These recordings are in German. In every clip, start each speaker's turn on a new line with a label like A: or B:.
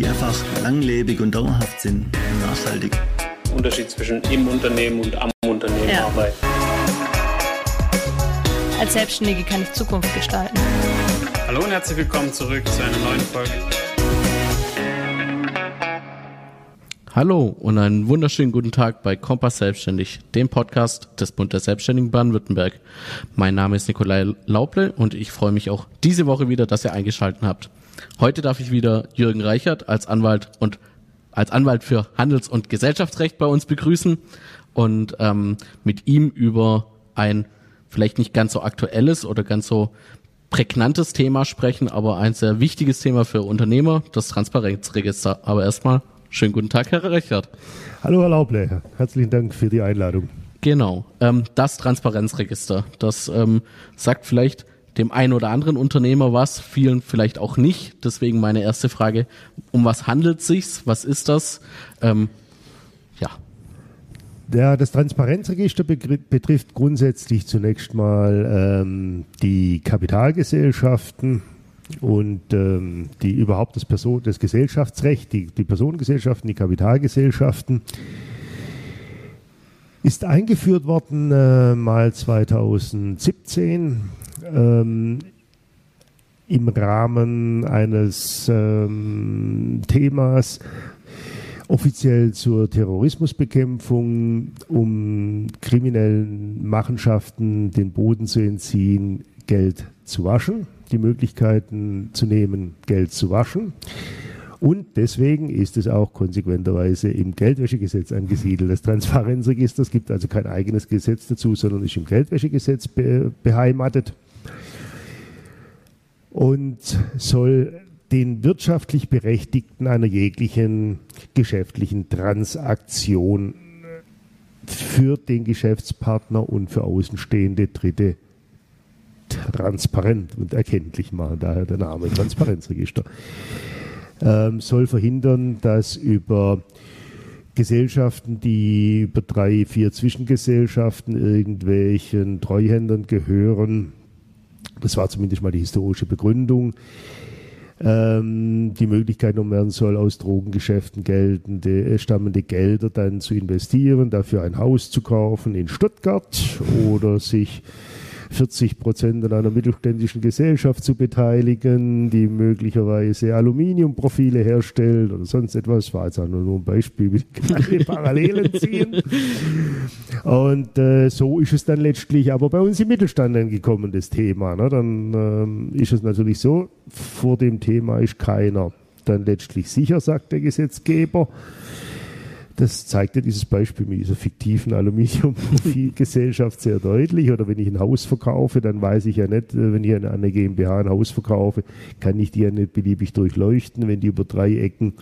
A: die einfach langlebig und dauerhaft sind und nachhaltig.
B: Unterschied zwischen im Unternehmen und am Unternehmen ja. arbeiten.
C: Als Selbstständige kann ich Zukunft gestalten.
B: Hallo und herzlich willkommen zurück zu einer neuen Folge.
D: Hallo und einen wunderschönen guten Tag bei Kompass Selbstständig, dem Podcast des Bund der Selbstständigen Baden-Württemberg. Mein Name ist Nikolai Lauble und ich freue mich auch diese Woche wieder, dass ihr eingeschaltet habt. Heute darf ich wieder Jürgen Reichert als Anwalt und als Anwalt für Handels- und Gesellschaftsrecht bei uns begrüßen und ähm, mit ihm über ein vielleicht nicht ganz so aktuelles oder ganz so prägnantes Thema sprechen, aber ein sehr wichtiges Thema für Unternehmer, das Transparenzregister. Aber erstmal schönen guten Tag, Herr Reichert.
E: Hallo, Herr Lauble. Herzlichen Dank für die Einladung.
D: Genau, ähm, das Transparenzregister. Das ähm, sagt vielleicht dem einen oder anderen Unternehmer was, vielen vielleicht auch nicht. Deswegen meine erste Frage, um was handelt sich's? Was ist das? Ähm, ja.
E: Ja, das Transparenzregister betrifft grundsätzlich zunächst mal ähm, die Kapitalgesellschaften und ähm, die überhaupt das, Person, das Gesellschaftsrecht, die, die Personengesellschaften, die Kapitalgesellschaften ist eingeführt worden äh, mal 2017 ähm, im Rahmen eines ähm, Themas offiziell zur Terrorismusbekämpfung, um kriminellen Machenschaften den Boden zu entziehen, Geld zu waschen, die Möglichkeiten zu nehmen, Geld zu waschen. Und deswegen ist es auch konsequenterweise im Geldwäschegesetz angesiedelt. Das Transparenzregister, es gibt also kein eigenes Gesetz dazu, sondern ist im Geldwäschegesetz be beheimatet und soll den wirtschaftlich Berechtigten einer jeglichen geschäftlichen Transaktion für den Geschäftspartner und für außenstehende Dritte transparent und erkenntlich machen. Daher der Name Transparenzregister. Ähm, soll verhindern, dass über Gesellschaften, die über drei, vier Zwischengesellschaften irgendwelchen Treuhändern gehören, das war zumindest mal die historische Begründung. Ähm, die Möglichkeit genommen werden soll, aus Drogengeschäften geltende, äh, stammende Gelder dann zu investieren, dafür ein Haus zu kaufen in Stuttgart oder sich 40 Prozent an einer mittelständischen Gesellschaft zu beteiligen, die möglicherweise Aluminiumprofile herstellt oder sonst etwas. War jetzt auch nur ein Beispiel, wie keine Parallelen ziehen. Und äh, so ist es dann letztlich aber bei uns im Mittelstand angekommen, das Thema. Ne? Dann ähm, ist es natürlich so, vor dem Thema ist keiner dann letztlich sicher, sagt der Gesetzgeber. Das zeigt ja dieses Beispiel mit dieser fiktiven Aluminiumgesellschaft sehr deutlich. Oder wenn ich ein Haus verkaufe, dann weiß ich ja nicht, äh, wenn ich an eine GmbH ein Haus verkaufe, kann ich die ja nicht beliebig durchleuchten, wenn die über drei Ecken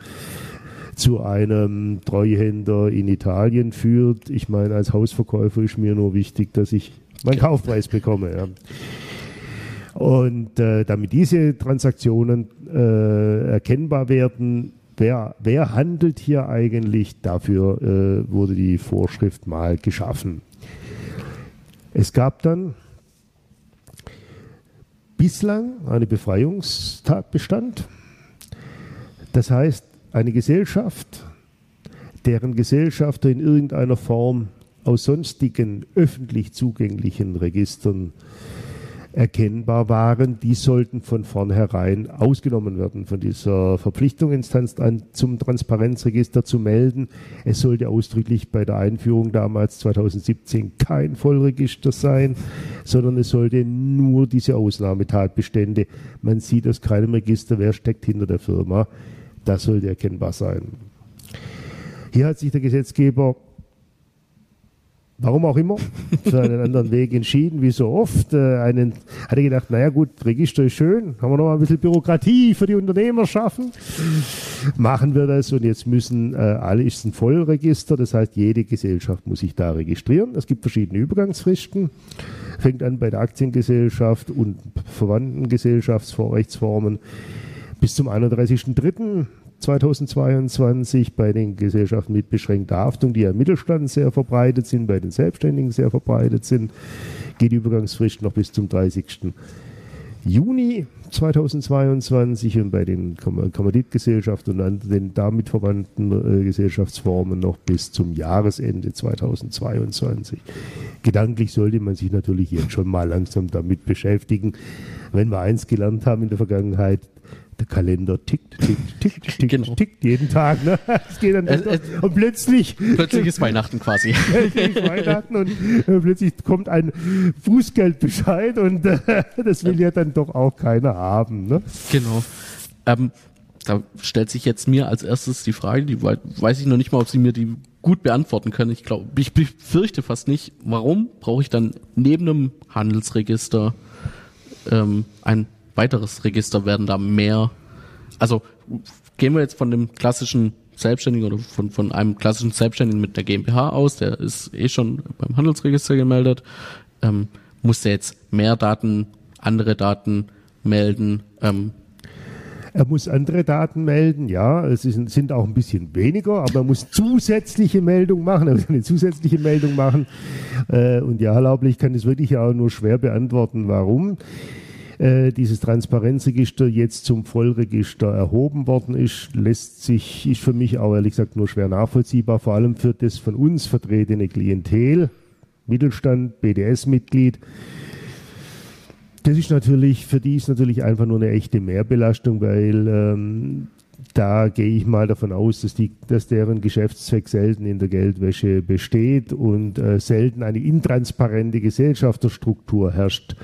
E: zu einem Treuhänder in Italien führt. Ich meine, als Hausverkäufer ist mir nur wichtig, dass ich meinen Kaufpreis bekomme. Ja. Und äh, damit diese Transaktionen äh, erkennbar werden, wer, wer handelt hier eigentlich? Dafür äh, wurde die Vorschrift mal geschaffen. Es gab dann bislang eine Befreiungstatbestand. Das heißt, eine Gesellschaft, deren Gesellschafter in irgendeiner Form aus sonstigen öffentlich zugänglichen Registern erkennbar waren, die sollten von vornherein ausgenommen werden von dieser Verpflichtung, Instanz zum Transparenzregister zu melden. Es sollte ausdrücklich bei der Einführung damals 2017 kein Vollregister sein, sondern es sollte nur diese Ausnahmetatbestände. Man sieht aus keinem Register, wer steckt hinter der Firma. Das sollte erkennbar sein. Hier hat sich der Gesetzgeber warum auch immer, für einen anderen Weg entschieden, wie so oft. Äh, einen, hat er gedacht, naja gut, Register ist schön, haben wir noch mal ein bisschen Bürokratie für die Unternehmer schaffen. Machen wir das und jetzt müssen äh, alle, ist ein Vollregister, das heißt, jede Gesellschaft muss sich da registrieren. Es gibt verschiedene Übergangsfristen. Fängt an bei der Aktiengesellschaft und verwandten Gesellschaftsrechtsformen bis zum 31.03. 2022 bei den Gesellschaften mit beschränkter Haftung, die ja im Mittelstand sehr verbreitet sind, bei den Selbstständigen sehr verbreitet sind, geht die Übergangsfrist noch bis zum 30. Juni 2022 und bei den Kommanditgesellschaften und den damit verwandten äh, Gesellschaftsformen noch bis zum Jahresende 2022. Gedanklich sollte man sich natürlich jetzt schon mal langsam damit beschäftigen. Wenn wir eins gelernt haben in der Vergangenheit, der Kalender tickt, tickt, tickt, tickt, genau. tickt jeden Tag. Ne? Es geht dann es, es, und plötzlich
D: plötzlich ist Weihnachten quasi.
E: Weihnachten und äh, plötzlich kommt ein Fußgeldbescheid und äh, das will ja dann doch auch keiner haben. Ne?
D: Genau. Ähm, da stellt sich jetzt mir als erstes die Frage, die weiß ich noch nicht mal, ob Sie mir die gut beantworten können. Ich glaube, ich befürchte fast nicht. Warum brauche ich dann neben einem Handelsregister ähm, ein weiteres Register werden da mehr. Also gehen wir jetzt von dem klassischen Selbstständigen oder von, von einem klassischen Selbstständigen mit der GmbH aus, der ist eh schon beim Handelsregister gemeldet, ähm, muss der jetzt mehr Daten, andere Daten melden, ähm,
E: er muss andere Daten melden, ja, es ist, sind auch ein bisschen weniger, aber er muss zusätzliche Meldungen machen, er muss eine zusätzliche Meldung machen. Äh, und ja, Herr ich kann das wirklich auch nur schwer beantworten, warum. Äh, dieses Transparenzregister jetzt zum Vollregister erhoben worden ist, lässt sich, ist für mich auch ehrlich gesagt nur schwer nachvollziehbar, vor allem für das von uns vertretene Klientel, Mittelstand, BDS-Mitglied. Das ist natürlich, für die ist natürlich einfach nur eine echte Mehrbelastung, weil ähm, da gehe ich mal davon aus, dass, die, dass deren Geschäftszweck selten in der Geldwäsche besteht und äh, selten eine intransparente Gesellschafterstruktur herrscht.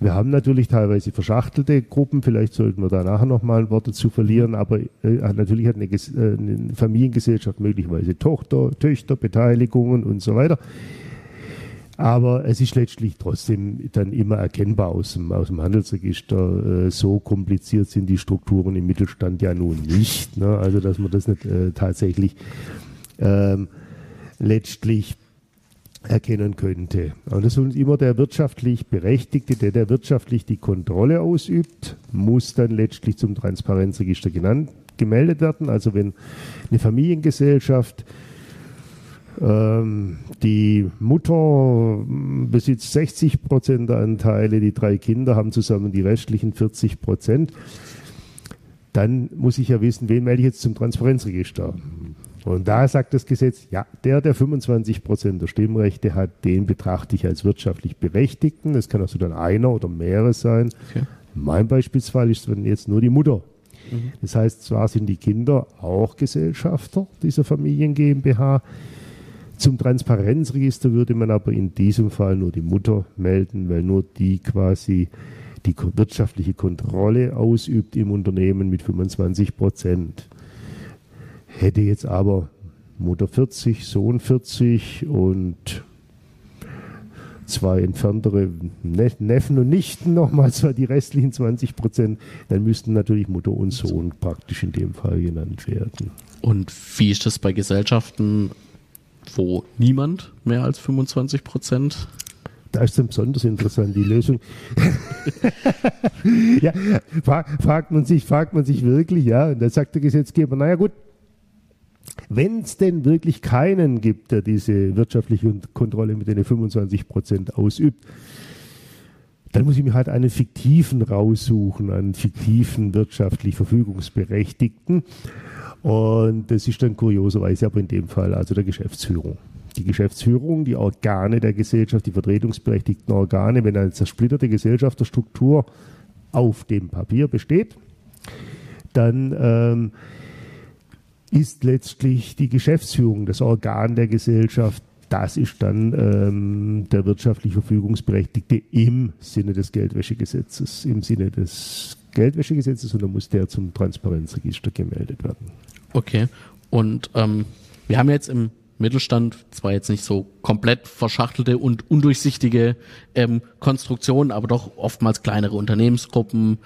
E: Wir haben natürlich teilweise verschachtelte Gruppen, vielleicht sollten wir da nachher nochmal ein Wort dazu verlieren, aber äh, natürlich hat eine, äh, eine, Familiengesellschaft möglicherweise Tochter, Töchter, Beteiligungen und so weiter. Aber es ist letztlich trotzdem dann immer erkennbar aus dem, aus dem Handelsregister. Äh, so kompliziert sind die Strukturen im Mittelstand ja nun nicht. Ne? Also dass man das nicht äh, tatsächlich ähm, letztlich erkennen könnte. Und das ist immer der wirtschaftlich Berechtigte, der, der wirtschaftlich die Kontrolle ausübt, muss dann letztlich zum Transparenzregister genannt, gemeldet werden. Also wenn eine Familiengesellschaft ähm, die Mutter besitzt 60 Prozent der Anteile, die drei Kinder haben zusammen die restlichen 40 Prozent, dann muss ich ja wissen, wen melde ich jetzt zum Transparenzregister. Und da sagt das Gesetz, ja, der, der 25 Prozent der Stimmrechte hat, den betrachte ich als wirtschaftlich Berechtigten. Das kann also dann einer oder mehrere sein. Okay. Mein Beispielsfall ist dann jetzt nur die Mutter. Mhm. Das heißt, zwar sind die Kinder auch Gesellschafter dieser Familien GmbH. Zum Transparenzregister würde man aber in diesem Fall nur die Mutter melden, weil nur die quasi die wirtschaftliche Kontrolle ausübt im Unternehmen mit 25 Prozent. Hätte jetzt aber Mutter 40, Sohn 40 und zwei entferntere Neffen und Nichten nochmal zwar die restlichen 20 Prozent, dann müssten natürlich Mutter und Sohn praktisch in dem Fall genannt werden.
D: Und wie ist das bei Gesellschaften, wo niemand mehr als 25 Prozent
E: da ist dann besonders interessant die Lösung. ja, fragt man sich, fragt man sich wirklich, ja, und da sagt der Gesetzgeber, naja gut, wenn es denn wirklich keinen gibt, der diese wirtschaftliche Kontrolle mit den 25 Prozent ausübt, dann muss ich mir halt einen fiktiven raussuchen, einen fiktiven wirtschaftlich Verfügungsberechtigten. Und das ist dann kurioserweise aber in dem Fall also der Geschäftsführung. Die Geschäftsführung, die Organe der Gesellschaft, die vertretungsberechtigten Organe, wenn eine zersplitterte Gesellschafterstruktur auf dem Papier besteht, dann ähm, ist letztlich die Geschäftsführung, das Organ der Gesellschaft. Das ist dann ähm, der wirtschaftlich Verfügungsberechtigte im Sinne des Geldwäschegesetzes, im Sinne des Geldwäschegesetzes und dann muss der zum Transparenzregister gemeldet werden.
D: Okay. Und ähm, wir haben jetzt im Mittelstand zwar jetzt nicht so komplett verschachtelte und undurchsichtige ähm, Konstruktionen, aber doch oftmals kleinere Unternehmensgruppen,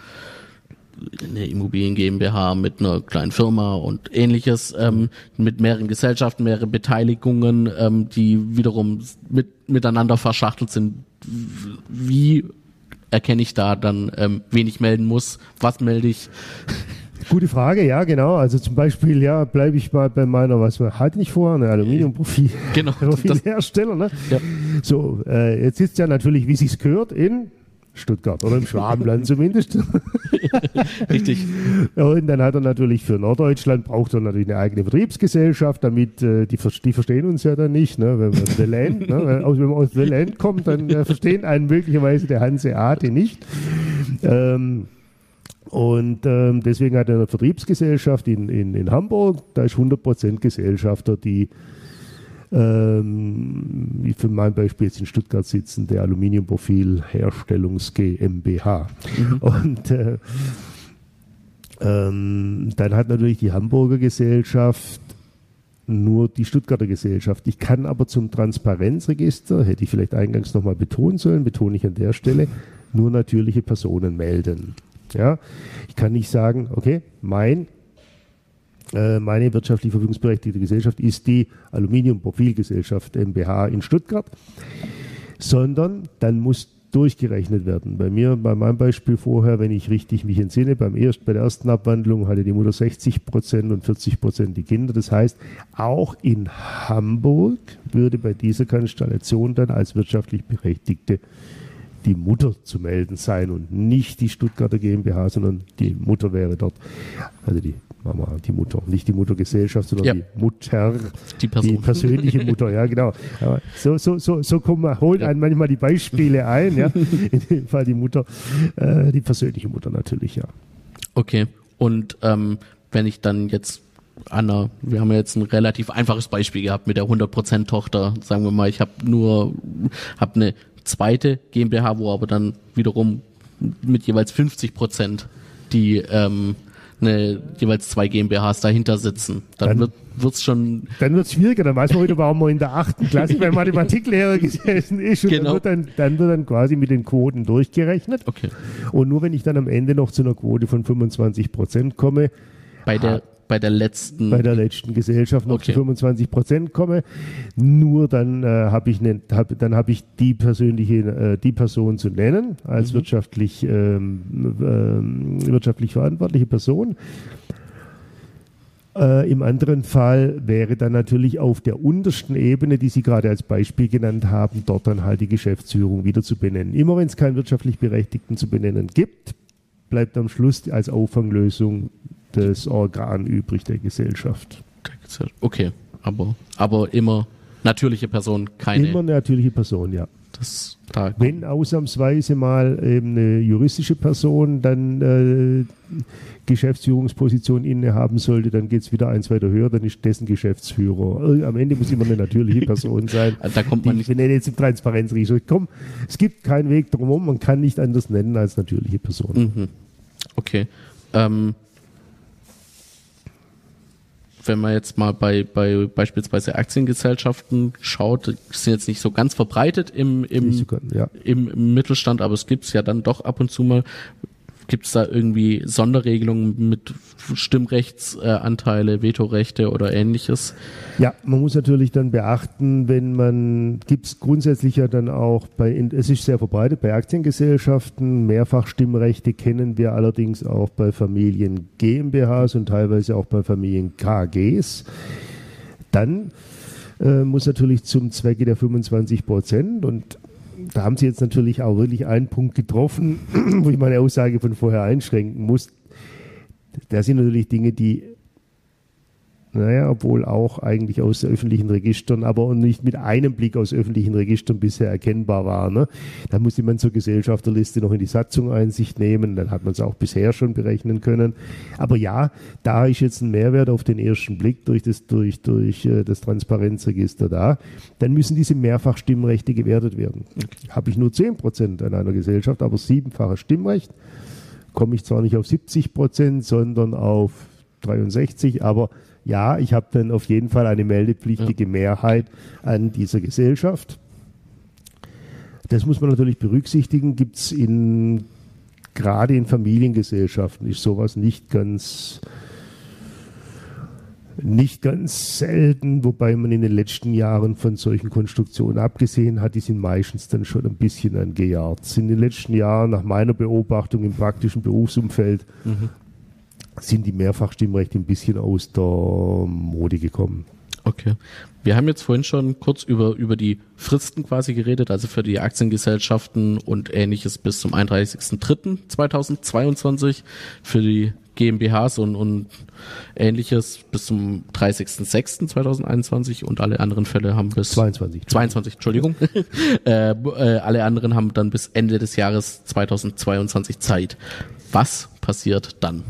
D: eine Immobilien GmbH mit einer kleinen Firma und ähnliches, ähm, mit mehreren Gesellschaften, mehrere Beteiligungen, ähm, die wiederum mit, miteinander verschachtelt sind. Wie erkenne ich da dann, ähm, wen ich melden muss? Was melde ich?
E: Gute Frage, ja, genau. Also zum Beispiel, ja, bleibe ich mal bei meiner, was wir halt nicht vor, eine Aluminiumprofil.
D: Genau.
E: Profilhersteller, ne? Ja. So, äh, jetzt ist ja natürlich, wie sich's gehört, in Stuttgart oder im Schwabenland zumindest.
D: Richtig.
E: Und dann hat er natürlich für Norddeutschland braucht er natürlich eine eigene Betriebsgesellschaft, damit äh, die, die verstehen uns ja dann nicht, ne? wenn, man The Land, ne? wenn, wenn man aus The Land kommt, dann äh, verstehen einen möglicherweise der Hanseate nicht. Ähm, und ähm, deswegen hat er eine Vertriebsgesellschaft in, in, in Hamburg, da ist 100% Gesellschafter, die ähm, wie für mein Beispiel jetzt in Stuttgart sitzen, der Aluminiumprofil Herstellungs GmbH. Mhm. Und äh, ähm, dann hat natürlich die Hamburger Gesellschaft nur die Stuttgarter Gesellschaft. Ich kann aber zum Transparenzregister, hätte ich vielleicht eingangs nochmal betonen sollen, betone ich an der Stelle, nur natürliche Personen melden. Ja, ich kann nicht sagen, okay, mein meine wirtschaftlich verfügungsberechtigte Gesellschaft ist die Aluminiumprofilgesellschaft MBH in Stuttgart, sondern dann muss durchgerechnet werden. Bei mir, bei meinem Beispiel vorher, wenn ich richtig mich entsinne, beim erst, bei der ersten Abwandlung hatte die Mutter 60 Prozent und 40 Prozent die Kinder. Das heißt, auch in Hamburg würde bei dieser Konstellation dann als wirtschaftlich Berechtigte die Mutter zu melden sein und nicht die Stuttgarter GmbH, sondern die Mutter wäre dort, also die Mama, die Mutter, nicht die Muttergesellschaft, sondern ja. die Mutter, die, die, persönliche Mutter, ja genau. Aber so, so, so, so kommen wir, holen ja. einen manchmal die Beispiele ein, ja. In dem Fall die Mutter, äh, die persönliche Mutter natürlich, ja.
D: Okay. Und ähm, wenn ich dann jetzt Anna, wir haben ja jetzt ein relativ einfaches Beispiel gehabt mit der 100% Tochter. Sagen wir mal, ich habe nur hab eine zweite GmbH, wo aber dann wiederum mit jeweils 50 die ähm, eine, jeweils zwei GmbHs dahinter sitzen. Dann, dann wird wird's schon.
E: Dann wird's schwieriger. Dann weiß man wieder, warum man in der achten Klasse beim Mathematiklehrer gesessen ist. Und genau. dann, wird dann, dann wird dann quasi mit den Quoten durchgerechnet.
D: Okay.
E: Und nur wenn ich dann am Ende noch zu einer Quote von 25 Prozent komme,
D: bei der bei der letzten
E: bei der letzten Gesellschaft noch okay. zu 25 Prozent komme. Nur dann äh, habe ich ne, hab, dann habe ich die persönliche äh, die Person zu nennen als mhm. wirtschaftlich ähm, ähm, wirtschaftlich verantwortliche Person. Äh, Im anderen Fall wäre dann natürlich auf der untersten Ebene, die Sie gerade als Beispiel genannt haben, dort dann halt die Geschäftsführung wieder zu benennen. Immer wenn es keinen wirtschaftlich Berechtigten zu benennen gibt, bleibt am Schluss als Auffanglösung das Organ übrig der Gesellschaft.
D: Okay, aber, aber immer natürliche Person, keine.
E: Immer natürliche Person, ja. Das, da Wenn ausnahmsweise mal eben eine juristische Person dann äh, Geschäftsführungsposition innehaben sollte, dann geht es wieder eins weiter höher, dann ist dessen Geschäftsführer. Am Ende muss immer eine natürliche Person sein.
D: da kommt man nicht.
E: Ich nenne jetzt im Transparenzrisiko. Komm, es gibt keinen Weg drumherum, man kann nicht anders nennen als natürliche Person.
D: Mhm. Okay. Ähm, wenn man jetzt mal bei, bei beispielsweise Aktiengesellschaften schaut, sind jetzt nicht so ganz verbreitet im, im, so ja. im Mittelstand, aber es gibt es ja dann doch ab und zu mal. Gibt es da irgendwie Sonderregelungen mit Stimmrechtsanteile, äh, Vetorechte oder ähnliches?
E: Ja, man muss natürlich dann beachten, wenn man, gibt es grundsätzlich ja dann auch bei, es ist sehr verbreitet bei Aktiengesellschaften, Mehrfachstimmrechte kennen wir allerdings auch bei Familien GmbHs und teilweise auch bei Familien KGs. Dann äh, muss natürlich zum Zwecke der 25 Prozent und da haben Sie jetzt natürlich auch wirklich einen Punkt getroffen, wo ich meine Aussage von vorher einschränken muss. Da sind natürlich Dinge, die naja, obwohl auch eigentlich aus öffentlichen Registern, aber nicht mit einem Blick aus öffentlichen Registern bisher erkennbar war. Ne? Da musste man zur Gesellschafterliste noch in die Satzung Einsicht nehmen, dann hat man es auch bisher schon berechnen können. Aber ja, da ist jetzt ein Mehrwert auf den ersten Blick durch das, durch, durch äh, das Transparenzregister da. Dann müssen diese Mehrfachstimmrechte gewertet werden. Okay. Habe ich nur 10 Prozent an einer Gesellschaft, aber siebenfaches Stimmrecht, komme ich zwar nicht auf 70 Prozent, sondern auf 63, aber ja, ich habe dann auf jeden Fall eine meldepflichtige ja. Mehrheit an dieser Gesellschaft. Das muss man natürlich berücksichtigen. Gibt es in gerade in Familiengesellschaften ist sowas nicht ganz nicht ganz selten, wobei man in den letzten Jahren von solchen Konstruktionen abgesehen hat, die sind meistens dann schon ein bisschen angejahrt. In den letzten Jahren, nach meiner Beobachtung im praktischen Berufsumfeld, mhm sind die Mehrfachstimmrechte ein bisschen aus der Mode gekommen.
D: Okay. Wir haben jetzt vorhin schon kurz über, über die Fristen quasi geredet, also für die Aktiengesellschaften und ähnliches bis zum 31.03.2022, für die GmbHs und, und ähnliches bis zum 30.06.2021 und alle anderen Fälle haben bis
E: 22.
D: 22, Entschuldigung. äh, äh, alle anderen haben dann bis Ende des Jahres 2022 Zeit. Was passiert dann,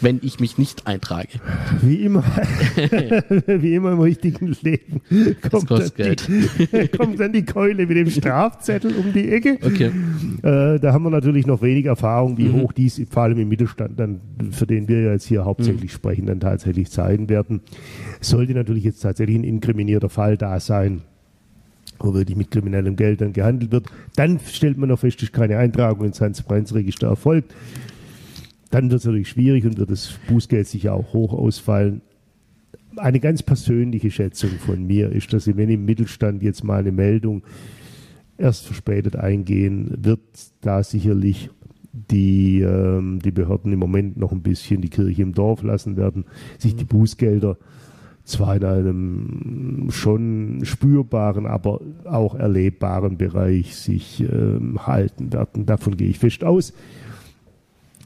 D: wenn ich mich nicht eintrage?
E: Wie immer, wie immer im richtigen Leben kommt dann, die, kommt dann, die, Keule mit dem Strafzettel um die Ecke.
D: Okay.
E: Äh, da haben wir natürlich noch wenig Erfahrung, wie mhm. hoch dies vor allem im Mittelstand dann, für den wir jetzt hier hauptsächlich mhm. sprechen, dann tatsächlich sein werden. Sollte natürlich jetzt tatsächlich ein inkriminierter Fall da sein, wo wirklich mit kriminellem Geld dann gehandelt wird. Dann stellt man noch fest, dass keine Eintragung ins Transparenzregister erfolgt. Dann wird es natürlich schwierig und wird das Bußgeld sicher auch hoch ausfallen. Eine ganz persönliche Schätzung von mir ist, dass wenn im Mittelstand jetzt mal eine Meldung erst verspätet eingehen, wird da sicherlich die, ähm, die Behörden im Moment noch ein bisschen die Kirche im Dorf lassen werden, sich die Bußgelder zwar in einem schon spürbaren, aber auch erlebbaren Bereich sich ähm, halten werden. Davon gehe ich fest aus.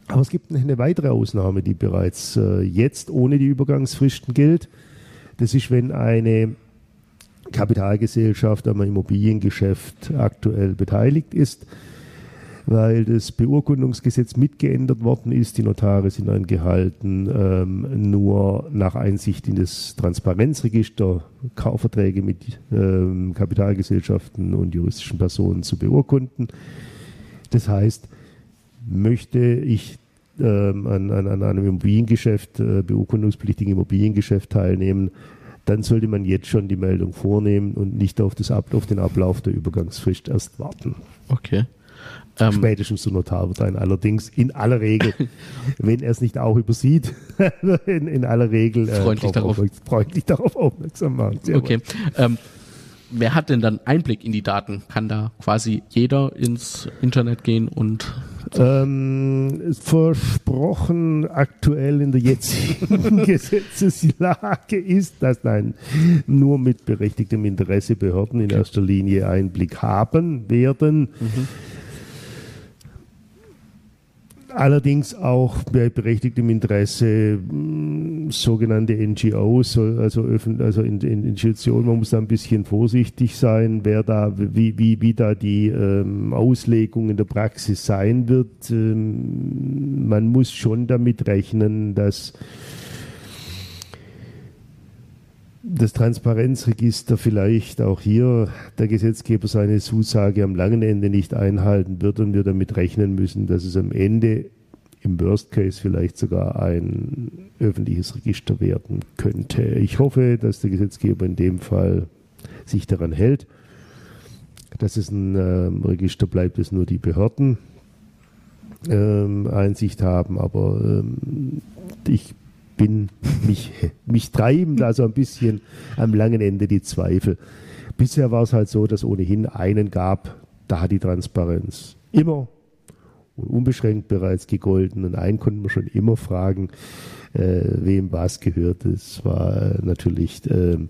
E: Aber es gibt eine weitere Ausnahme, die bereits äh, jetzt ohne die Übergangsfristen gilt. Das ist, wenn eine Kapitalgesellschaft am Immobiliengeschäft aktuell beteiligt ist, weil das Beurkundungsgesetz mitgeändert worden ist. Die Notare sind angehalten, ähm, nur nach Einsicht in das Transparenzregister Kaufverträge mit ähm, Kapitalgesellschaften und juristischen Personen zu beurkunden. Das heißt, möchte ich ähm, an, an, an, einem Immobiliengeschäft, äh, beurkundungspflichtigen Immobiliengeschäft teilnehmen, dann sollte man jetzt schon die Meldung vornehmen und nicht auf, das auf den Ablauf der Übergangsfrist erst warten.
D: Okay.
E: Ähm, Spätestens der Notar wird ein allerdings in aller Regel, wenn er es nicht auch übersieht, in, in aller Regel
D: äh, freundlich, darauf,
E: freundlich darauf aufmerksam machen.
D: Sehr okay. Ähm, wer hat denn dann Einblick in die Daten? Kann da quasi jeder ins Internet gehen und
E: ähm, versprochen aktuell in der jetzigen Gesetzeslage ist, dass nein, nur mit berechtigtem Interesse Behörden in erster Linie Einblick haben werden. Mhm allerdings auch bei berechtigtem Interesse mh, sogenannte NGOs, also, öffn also in, in Institutionen, man muss da ein bisschen vorsichtig sein, wer da, wie, wie, wie da die ähm, Auslegung in der Praxis sein wird. Ähm, man muss schon damit rechnen, dass das Transparenzregister vielleicht auch hier der Gesetzgeber seine Zusage am langen Ende nicht einhalten wird und wir damit rechnen müssen, dass es am Ende im Worst Case vielleicht sogar ein öffentliches Register werden könnte. Ich hoffe, dass der Gesetzgeber in dem Fall sich daran hält, dass es ein äh, Register bleibt, das nur die Behörden ähm, Einsicht haben, aber ähm, ich bin, mich, mich treiben da so ein bisschen am langen Ende die Zweifel. Bisher war es halt so, dass ohnehin einen gab, da hat die Transparenz immer und unbeschränkt bereits gegolten und einen konnten wir schon immer fragen, äh, wem was gehört. Das war natürlich ähm,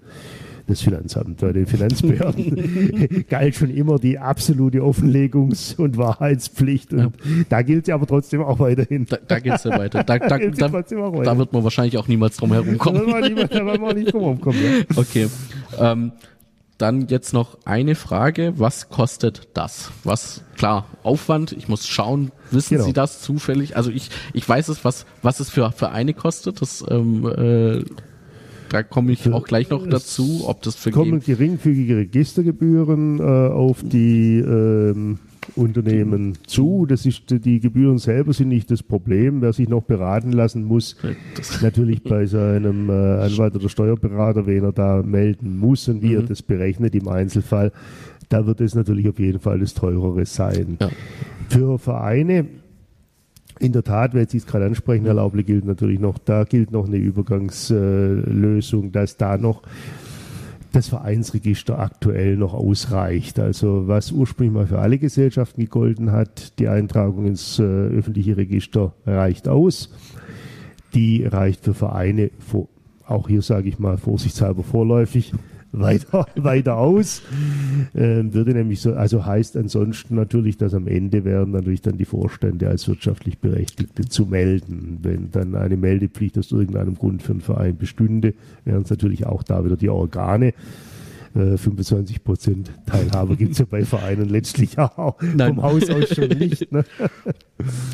E: das Finanzamt. Bei den Finanzbehörden galt schon immer die absolute Offenlegungs- und Wahrheitspflicht. Und ja. da gilt sie aber trotzdem auch weiterhin.
D: Da, da gilt sie weiter. Da, da, da, da, wird man wahrscheinlich auch niemals drum herumkommen. Da wird man nicht drum herumkommen. Ja. Okay. Ähm, dann jetzt noch eine Frage. Was kostet das? Was, klar, Aufwand. Ich muss schauen, wissen genau. Sie das zufällig? Also ich, ich weiß es, was, was es für Vereine kostet. Das, ähm, äh, da komme ich auch gleich noch dazu, ob das für
E: kommen geringfügige Registergebühren äh, auf die ähm, Unternehmen zu. Das ist, die Gebühren selber sind nicht das Problem. Wer sich noch beraten lassen muss, natürlich bei seinem äh, Anwalt oder Steuerberater, wen er da melden muss und wie mhm. er das berechnet im Einzelfall, da wird es natürlich auf jeden Fall das teurere sein. Ja. Für Vereine in der Tat, weil Sie es gerade ansprechen, Herr Lauble, gilt natürlich noch, da gilt noch eine Übergangslösung, dass da noch das Vereinsregister aktuell noch ausreicht. Also was ursprünglich mal für alle Gesellschaften gegolten hat, die Eintragung ins äh, öffentliche Register reicht aus. Die reicht für Vereine auch hier sage ich mal vorsichtshalber vorläufig, weiter, weiter aus. Ähm, würde nämlich so, also heißt ansonsten natürlich, dass am Ende wären natürlich dann die Vorstände als wirtschaftlich Berechtigte zu melden. Wenn dann eine Meldepflicht aus irgendeinem Grund für einen Verein bestünde, wären es natürlich auch da wieder die Organe. 25 äh, Prozent Teilhabe gibt es ja bei Vereinen letztlich auch
D: Nein.
E: vom Haus aus schon nicht. Ne?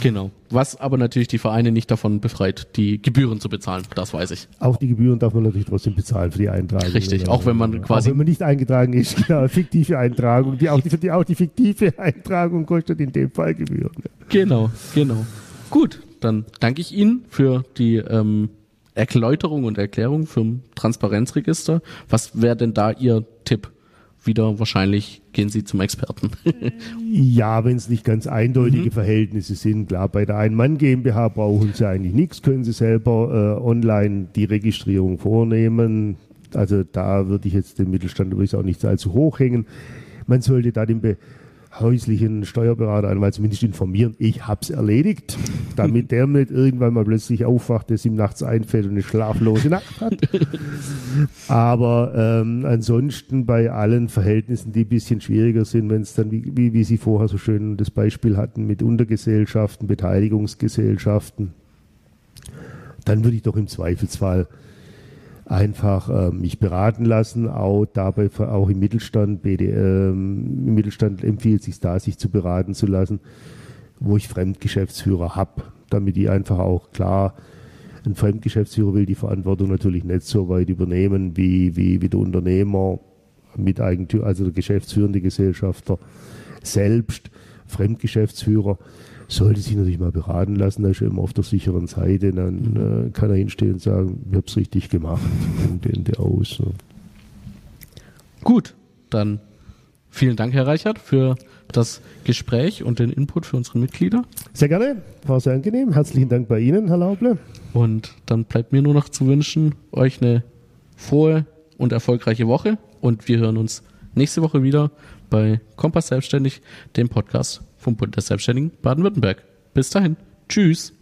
D: Genau. Was aber natürlich die Vereine nicht davon befreit, die Gebühren zu bezahlen. Das weiß ich.
E: Auch die Gebühren darf man natürlich trotzdem bezahlen für die Eintragung.
D: Richtig. Auch wenn man quasi.
E: Auch wenn man nicht eingetragen ist, genau. Fiktive Eintragung. Die, auch, die, auch die fiktive Eintragung kostet in dem Fall Gebühren.
D: Genau, genau. Gut. Dann danke ich Ihnen für die ähm, Erläuterung und Erklärung vom Transparenzregister. Was wäre denn da Ihr Tipp? Wieder wahrscheinlich gehen Sie zum Experten.
E: ja, wenn es nicht ganz eindeutige
D: Mhm.
E: Verhältnisse sind. Klar, bei der Ein-Mann GmbH brauchen Sie eigentlich nichts, können Sie selber äh, online die Registrierung vornehmen. Also da würde ich jetzt den Mittelstand übrigens auch nicht allzu hoch hängen. Man sollte da den Be häuslichen Steuerberater einmal zumindest informieren, ich hab's erledigt, damit der nicht irgendwann mal plötzlich aufwacht, dass ihm nachts einfällt und eine schlaflose Nacht hat. Aber ähm, ansonsten bei allen Verhältnissen, die ein bisschen schwieriger sind, wenn es dann, wie, wie, wie Sie vorher so schön das Beispiel hatten, mit Untergesellschaften, Beteiligungsgesellschaften, dann würde ich doch im Zweifelsfall einfach äh, mich beraten lassen, auch dabei auch im Mittelstand, BD, ähm, im Mittelstand empfiehlt sich da, sich zu beraten zu lassen, wo ich Fremdgeschäftsführer habe, damit die einfach auch klar, ein Fremdgeschäftsführer will die Verantwortung natürlich nicht so weit übernehmen wie, wie, wie der Unternehmer, Miteigentümer, also der geschäftsführende Gesellschafter selbst, Fremdgeschäftsführer sollte sich natürlich mal beraten lassen, da ist er immer auf der sicheren Seite, dann äh, kann er hinstehen und sagen, ich habe es richtig gemacht und Ende aus. Ne?
D: Gut, dann vielen Dank, Herr Reichert, für das Gespräch und den Input für unsere Mitglieder.
E: Sehr gerne, war sehr angenehm. Herzlichen Dank bei Ihnen, Herr Lauble.
D: Und dann bleibt mir nur noch zu wünschen, euch eine frohe und erfolgreiche Woche. Und wir hören uns nächste Woche wieder bei Kompass Selbstständig, dem Podcast vom Bund der Selbstständigen Baden-Württemberg. Bis dahin. Tschüss.